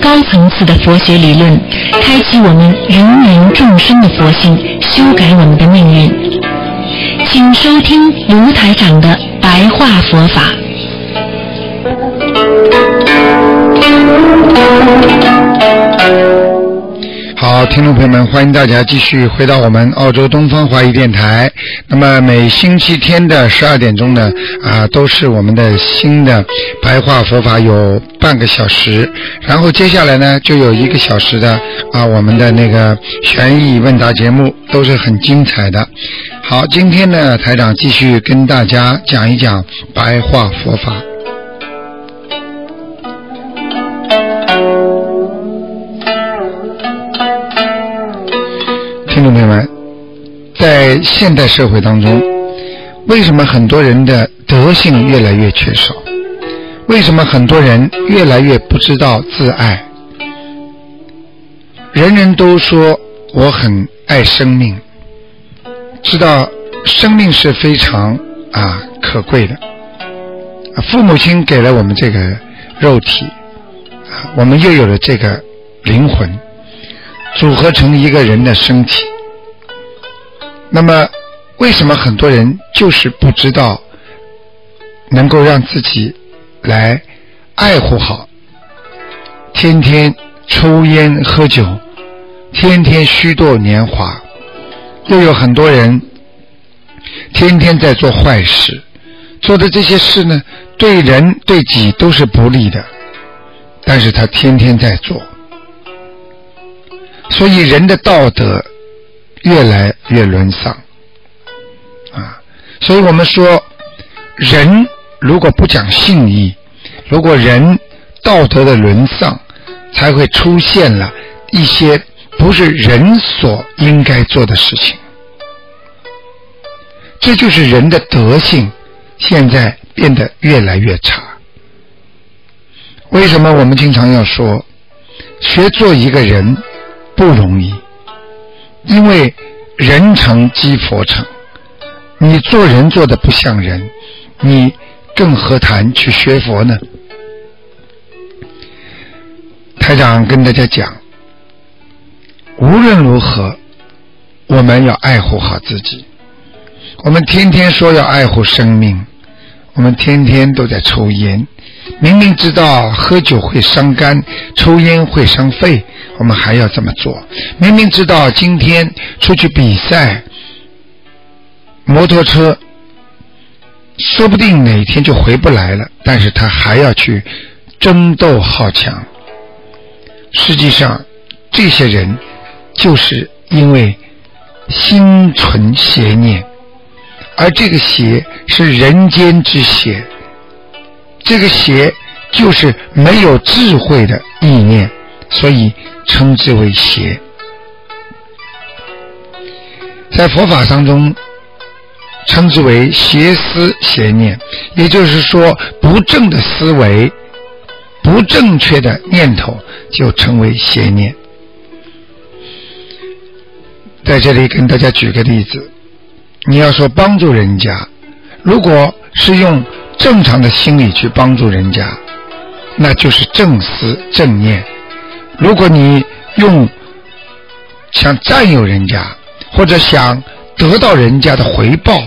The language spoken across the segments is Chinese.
高层次的佛学理论，开启我们芸芸众生的佛性，修改我们的命运。请收听卢台长的白话佛法。好，听众朋友们，欢迎大家继续回到我们澳洲东方华语电台。那么每星期天的十二点钟呢，啊，都是我们的新的白话佛法，有半个小时。然后接下来呢，就有一个小时的啊，我们的那个悬疑问答节目，都是很精彩的。好，今天呢，台长继续跟大家讲一讲白话佛法。听众朋友们，在现代社会当中，为什么很多人的德性越来越缺少？为什么很多人越来越不知道自爱？人人都说我很爱生命，知道生命是非常啊可贵的。父母亲给了我们这个肉体，啊，我们又有了这个灵魂。组合成一个人的身体。那么，为什么很多人就是不知道能够让自己来爱护好？天天抽烟喝酒，天天虚度年华，又有很多人天天在做坏事，做的这些事呢，对人对己都是不利的，但是他天天在做。所以人的道德越来越沦丧啊！所以我们说，人如果不讲信义，如果人道德的沦丧，才会出现了一些不是人所应该做的事情。这就是人的德性现在变得越来越差。为什么我们经常要说，学做一个人？不容易，因为人成即佛成。你做人做的不像人，你更何谈去学佛呢？台长跟大家讲，无论如何，我们要爱护好自己。我们天天说要爱护生命，我们天天都在抽烟。明明知道喝酒会伤肝，抽烟会伤肺，我们还要这么做。明明知道今天出去比赛，摩托车说不定哪天就回不来了，但是他还要去争斗好强。实际上，这些人就是因为心存邪念，而这个邪是人间之邪。这个邪就是没有智慧的意念，所以称之为邪。在佛法当中，称之为邪思邪念，也就是说，不正的思维、不正确的念头就称为邪念。在这里跟大家举个例子，你要说帮助人家，如果是用。正常的心理去帮助人家，那就是正思正念。如果你用想占有人家，或者想得到人家的回报，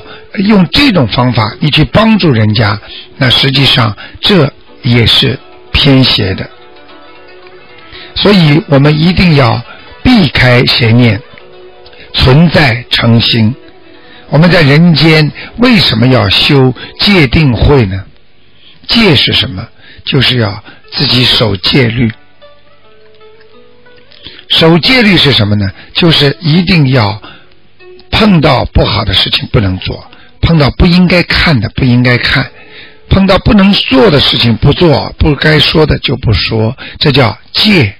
用这种方法你去帮助人家，那实际上这也是偏邪的。所以我们一定要避开邪念，存在诚心。我们在人间为什么要修戒定慧呢？戒是什么？就是要自己守戒律。守戒律是什么呢？就是一定要碰到不好的事情不能做，碰到不应该看的不应该看，碰到不能做的事情不做，不该说的就不说，这叫戒。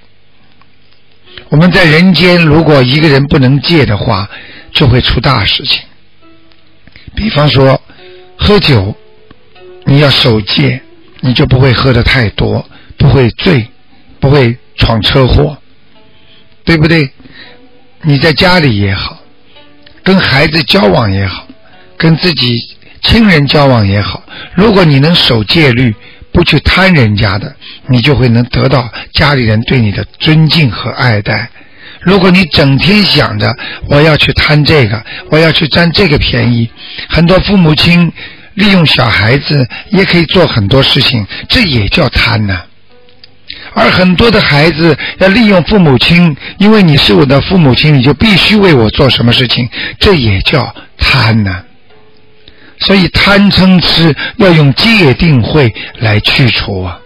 我们在人间，如果一个人不能戒的话，就会出大事情。比方说，喝酒，你要守戒，你就不会喝的太多，不会醉，不会闯车祸，对不对？你在家里也好，跟孩子交往也好，跟自己亲人交往也好，如果你能守戒律，不去贪人家的，你就会能得到家里人对你的尊敬和爱戴。如果你整天想着我要去贪这个，我要去占这个便宜，很多父母亲利用小孩子也可以做很多事情，这也叫贪呢。而很多的孩子要利用父母亲，因为你是我的父母亲，你就必须为我做什么事情，这也叫贪呢。所以贪嗔痴要用戒定慧来去除啊，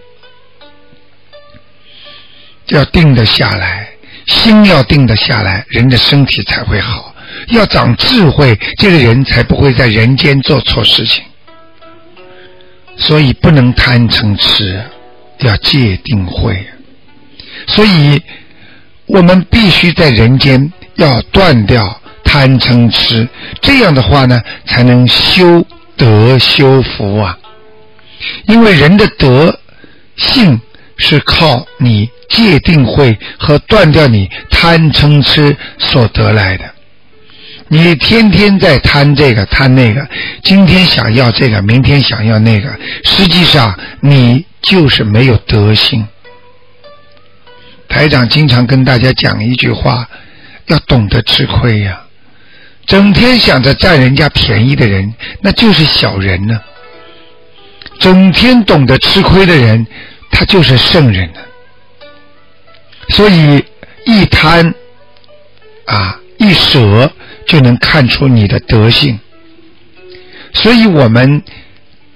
要定得下来，心要定得下来，人的身体才会好。要长智慧，这个人才不会在人间做错事情。所以不能贪嗔痴。要戒定慧，所以我们必须在人间要断掉贪嗔痴，这样的话呢，才能修德修福啊。因为人的德性是靠你戒定慧和断掉你贪嗔痴所得来的。你天天在贪这个贪那个，今天想要这个，明天想要那个，实际上你。就是没有德性。台长经常跟大家讲一句话：要懂得吃亏呀。整天想着占人家便宜的人，那就是小人呢。整天懂得吃亏的人，他就是圣人呢。所以一贪啊，一舍，就能看出你的德性。所以我们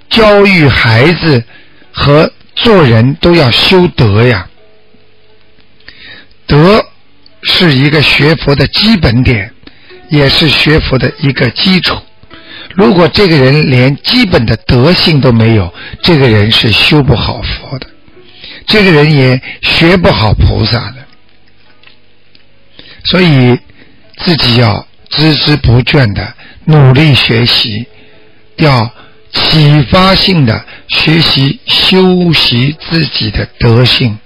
教育孩子和。做人都要修德呀，德是一个学佛的基本点，也是学佛的一个基础。如果这个人连基本的德性都没有，这个人是修不好佛的，这个人也学不好菩萨的。所以自己要孜孜不倦的努力学习，要。启发性的学习修习自己的德性，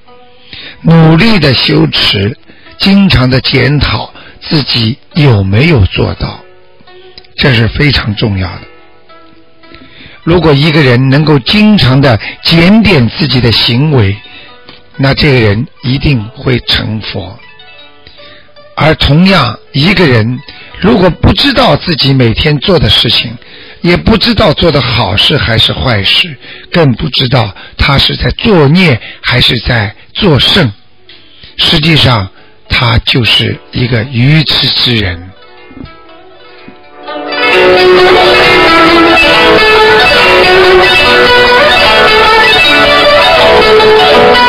努力的修持，经常的检讨自己有没有做到，这是非常重要的。如果一个人能够经常的检点自己的行为，那这个人一定会成佛。而同样，一个人如果不知道自己每天做的事情，也不知道做的好事还是坏事，更不知道他是在作孽还是在作圣。实际上，他就是一个愚痴之人。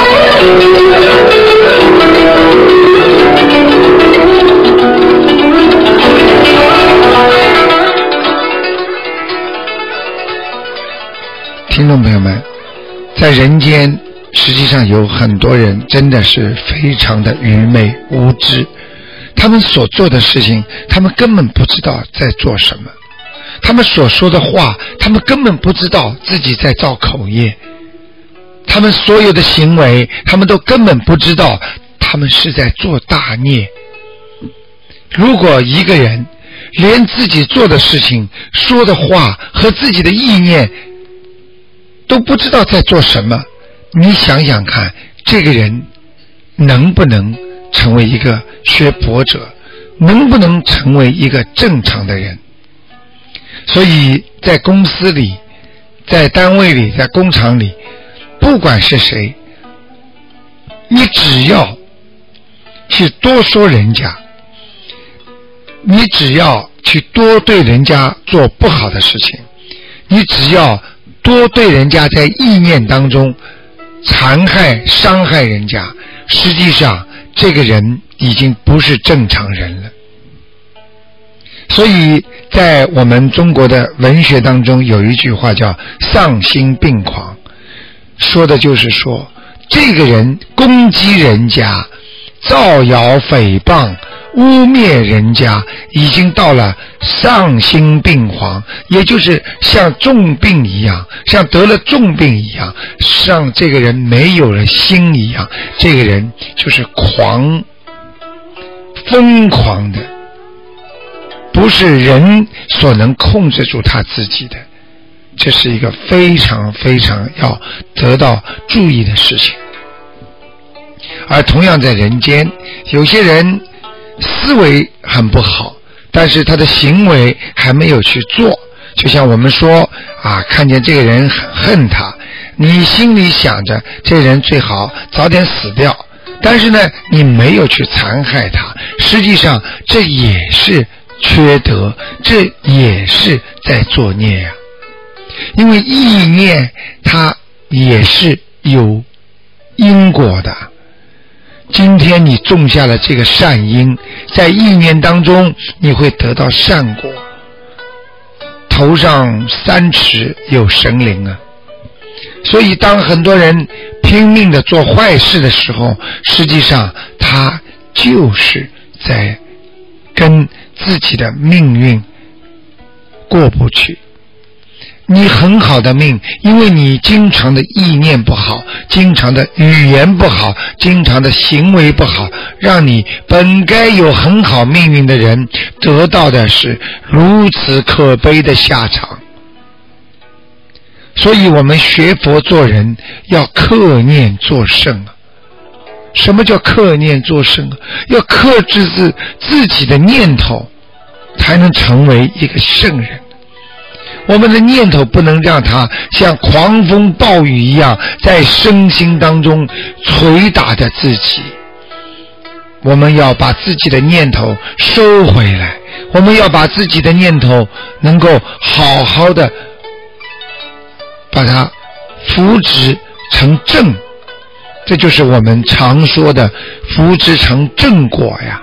听众朋友们，在人间，实际上有很多人真的是非常的愚昧无知，他们所做的事情，他们根本不知道在做什么；他们所说的话，他们根本不知道自己在造口业；他们所有的行为，他们都根本不知道他们是在做大孽。如果一个人连自己做的事情、说的话和自己的意念，都不知道在做什么，你想想看，这个人能不能成为一个学佛者，能不能成为一个正常的人？所以在公司里，在单位里，在工厂里，不管是谁，你只要去多说人家，你只要去多对人家做不好的事情，你只要。多对人家在意念当中残害、伤害人家，实际上这个人已经不是正常人了。所以在我们中国的文学当中，有一句话叫“丧心病狂”，说的就是说，这个人攻击人家、造谣诽谤。污蔑人家已经到了丧心病狂，也就是像重病一样，像得了重病一样，像这个人没有了心一样，这个人就是狂、疯狂的，不是人所能控制住他自己的，这是一个非常非常要得到注意的事情。而同样在人间，有些人。思维很不好，但是他的行为还没有去做。就像我们说啊，看见这个人很恨他，你心里想着这人最好早点死掉，但是呢，你没有去残害他。实际上这也是缺德，这也是在作孽呀。因为意念它也是有因果的。今天你种下了这个善因，在意念当中你会得到善果。头上三尺有神灵啊！所以当很多人拼命的做坏事的时候，实际上他就是在跟自己的命运过不去。你很好的命，因为你经常的意念不好，经常的语言不好，经常的行为不好，让你本该有很好命运的人得到的是如此可悲的下场。所以我们学佛做人要克念作圣啊！什么叫克念作圣啊？要克制自自己的念头，才能成为一个圣人。我们的念头不能让它像狂风暴雨一样在身心当中捶打着自己。我们要把自己的念头收回来，我们要把自己的念头能够好好的把它扶植成正，这就是我们常说的扶植成正果呀。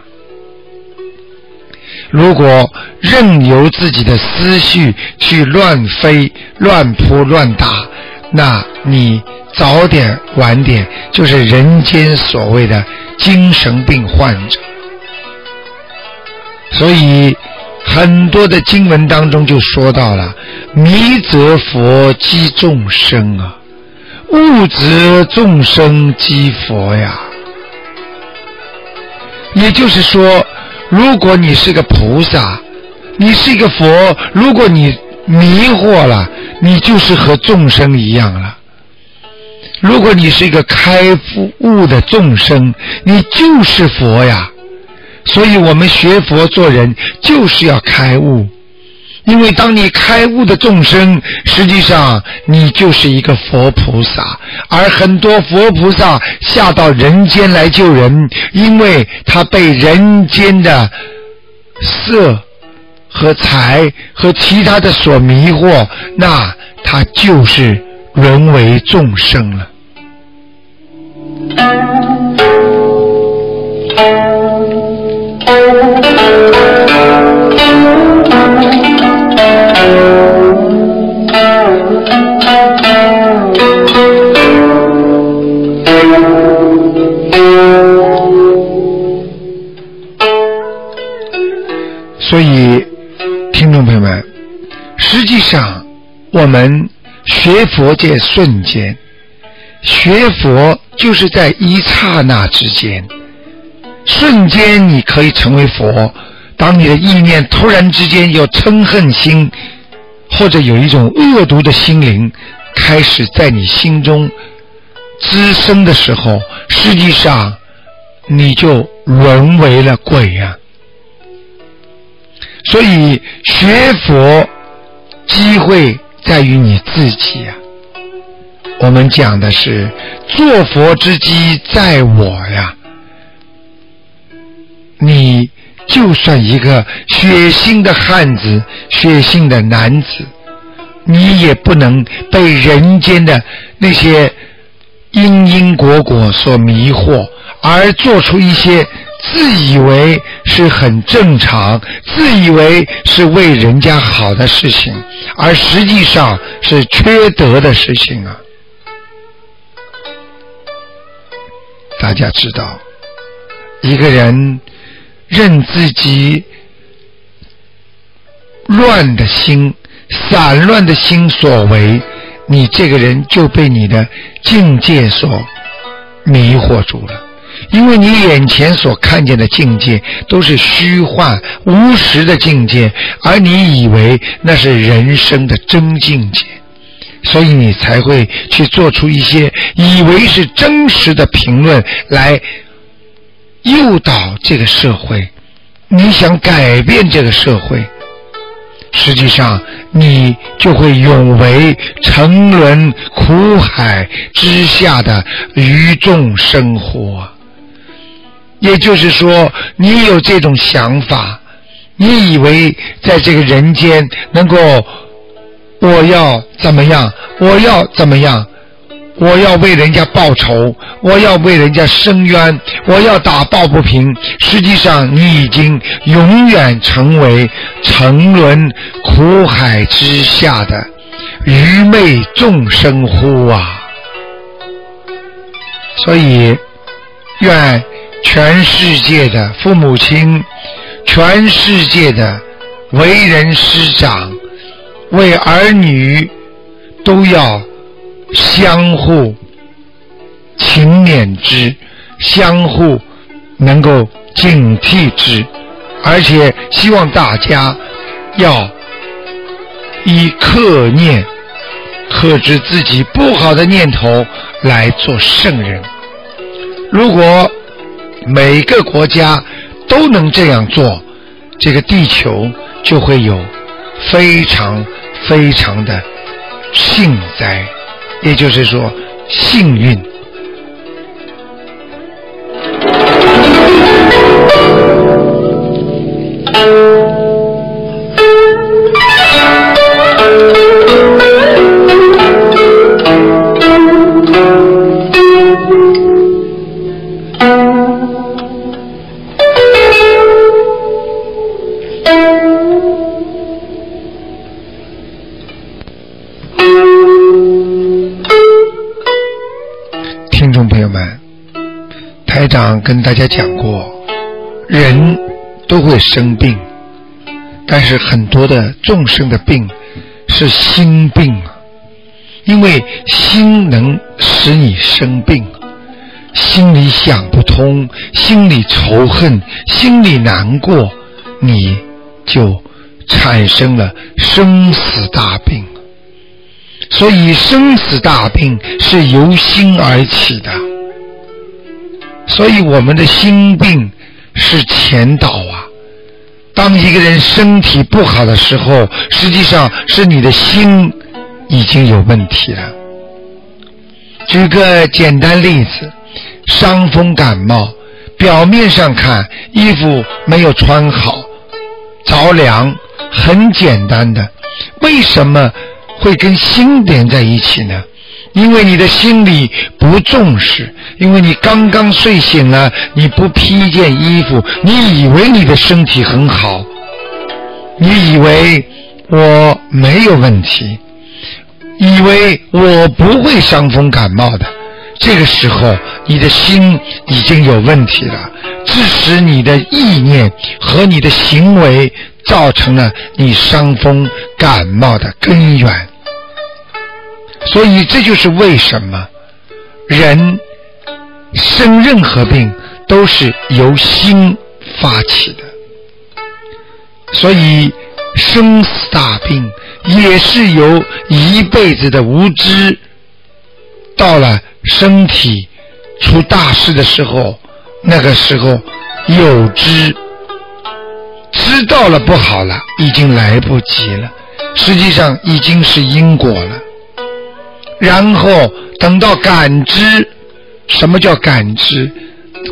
如果任由自己的思绪去乱飞、乱扑、乱打，那你早点晚点就是人间所谓的精神病患者。所以很多的经文当中就说到了：迷则佛击众生啊，悟则众生击佛呀。也就是说。如果你是个菩萨，你是一个佛，如果你迷惑了，你就是和众生一样了。如果你是一个开悟的众生，你就是佛呀。所以我们学佛做人就是要开悟。因为当你开悟的众生，实际上你就是一个佛菩萨，而很多佛菩萨下到人间来救人，因为他被人间的色和财和其他的所迷惑，那他就是沦为众生了。我们学佛界瞬间，学佛就是在一刹那之间，瞬间你可以成为佛。当你的意念突然之间有嗔恨心，或者有一种恶毒的心灵开始在你心中滋生的时候，实际上你就沦为了鬼呀。所以学佛机会在于你自己呀。我们讲的是做佛之机在我呀。你就算一个血腥的汉子、血腥的男子，你也不能被人间的那些因因果果所迷惑，而做出一些。自以为是很正常，自以为是为人家好的事情，而实际上是缺德的事情啊！大家知道，一个人任自己乱的心、散乱的心所为，你这个人就被你的境界所迷惑住了。因为你眼前所看见的境界都是虚幻无实的境界，而你以为那是人生的真境界，所以你才会去做出一些以为是真实的评论来诱导这个社会。你想改变这个社会，实际上你就会永为沉沦苦海之下的愚众生活。也就是说，你有这种想法，你以为在这个人间能够，我要怎么样？我要怎么样？我要为人家报仇，我要为人家伸冤，我要打抱不平。实际上，你已经永远成为沉沦苦海之下的愚昧众生乎啊！所以，愿。全世界的父母亲，全世界的为人师长，为儿女都要相互勤勉之，相互能够警惕之，而且希望大家要以克念克制自己不好的念头来做圣人。如果每个国家都能这样做，这个地球就会有非常非常的幸灾，也就是说幸运。长跟大家讲过，人都会生病，但是很多的众生的病是心病啊，因为心能使你生病，心里想不通，心里仇恨，心里难过，你就产生了生死大病。所以生死大病是由心而起的。所以我们的心病是前导啊。当一个人身体不好的时候，实际上是你的心已经有问题了。举个简单例子，伤风感冒，表面上看衣服没有穿好，着凉，很简单的，为什么会跟心连在一起呢？因为你的心里不重视，因为你刚刚睡醒了，你不披一件衣服，你以为你的身体很好，你以为我没有问题，以为我不会伤风感冒的，这个时候你的心已经有问题了，致使你的意念和你的行为造成了你伤风感冒的根源。所以，这就是为什么人生任何病都是由心发起的。所以，生死大病也是由一辈子的无知，到了身体出大事的时候，那个时候有知，知道了不好了，已经来不及了。实际上，已经是因果了。然后等到感知，什么叫感知？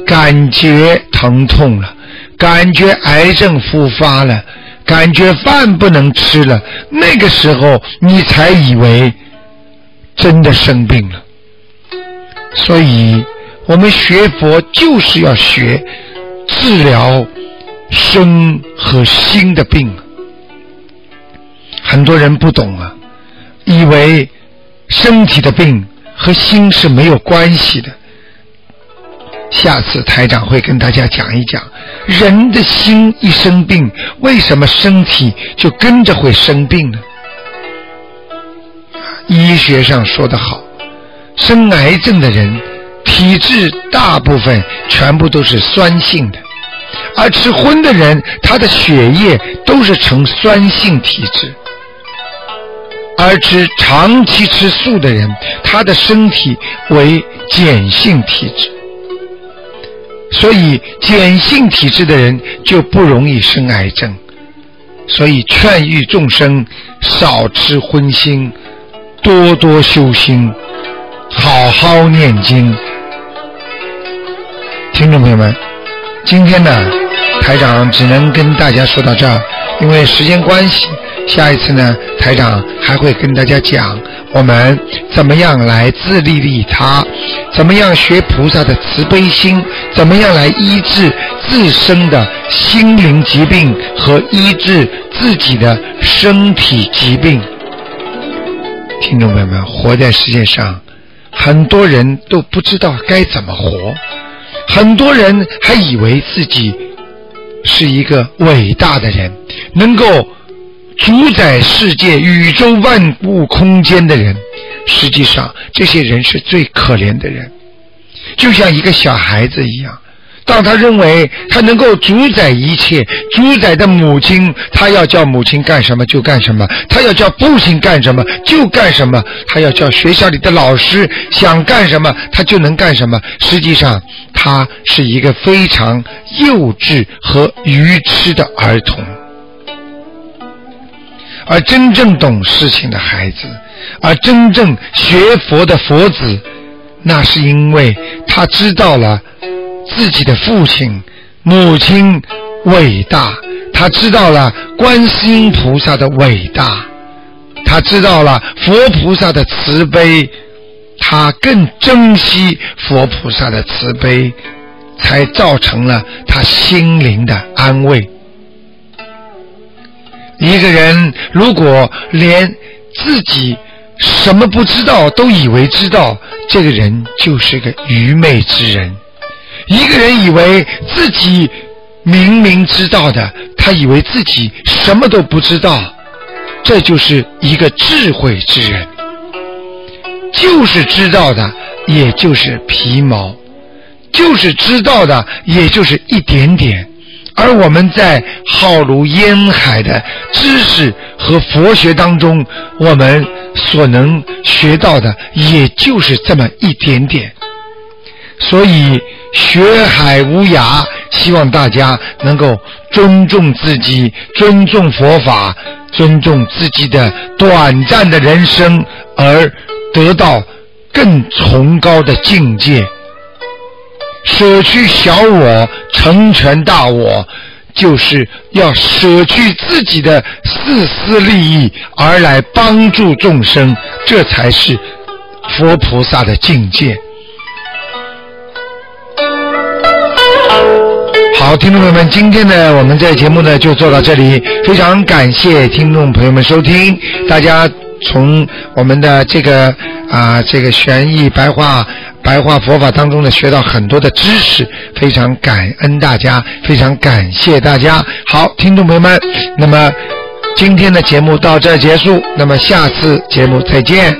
感觉疼痛了，感觉癌症复发了，感觉饭不能吃了，那个时候你才以为真的生病了。所以，我们学佛就是要学治疗身和心的病。很多人不懂啊，以为。身体的病和心是没有关系的，下次台长会跟大家讲一讲，人的心一生病，为什么身体就跟着会生病呢？医学上说得好，生癌症的人体质大部分全部都是酸性的，而吃荤的人，他的血液都是呈酸性体质。而吃长期吃素的人，他的身体为碱性体质，所以碱性体质的人就不容易生癌症。所以劝喻众生少吃荤腥，多多修心，好好念经。听众朋友们，今天呢，台长只能跟大家说到这儿，因为时间关系。下一次呢，台长还会跟大家讲我们怎么样来自利利他，怎么样学菩萨的慈悲心，怎么样来医治自身的心灵疾病和医治自己的身体疾病。听众朋友们，活在世界上，很多人都不知道该怎么活，很多人还以为自己是一个伟大的人，能够。主宰世界、宇宙万物空间的人，实际上这些人是最可怜的人，就像一个小孩子一样。当他认为他能够主宰一切，主宰的母亲，他要叫母亲干什么就干什么，他要叫父亲干什么就干什么，他要叫学校里的老师想干什么他就能干什么。实际上，他是一个非常幼稚和愚痴的儿童。而真正懂事情的孩子，而真正学佛的佛子，那是因为他知道了自己的父亲、母亲伟大，他知道了观世音菩萨的伟大，他知道了佛菩萨的慈悲，他更珍惜佛菩萨的慈悲，才造成了他心灵的安慰。一个人如果连自己什么不知道都以为知道，这个人就是个愚昧之人。一个人以为自己明明知道的，他以为自己什么都不知道，这就是一个智慧之人。就是知道的，也就是皮毛；就是知道的，也就是一点点。而我们在浩如烟海的知识和佛学当中，我们所能学到的也就是这么一点点。所以学海无涯，希望大家能够尊重自己，尊重佛法，尊重自己的短暂的人生，而得到更崇高的境界。舍去小我，成全大我，就是要舍去自己的自私利益，而来帮助众生，这才是佛菩萨的境界。好，听众朋友们，今天呢，我们这节目呢就做到这里，非常感谢听众朋友们收听，大家从我们的这个啊这个玄义白话。白话佛法当中呢，学到很多的知识，非常感恩大家，非常感谢大家。好，听众朋友们，那么今天的节目到这结束，那么下次节目再见。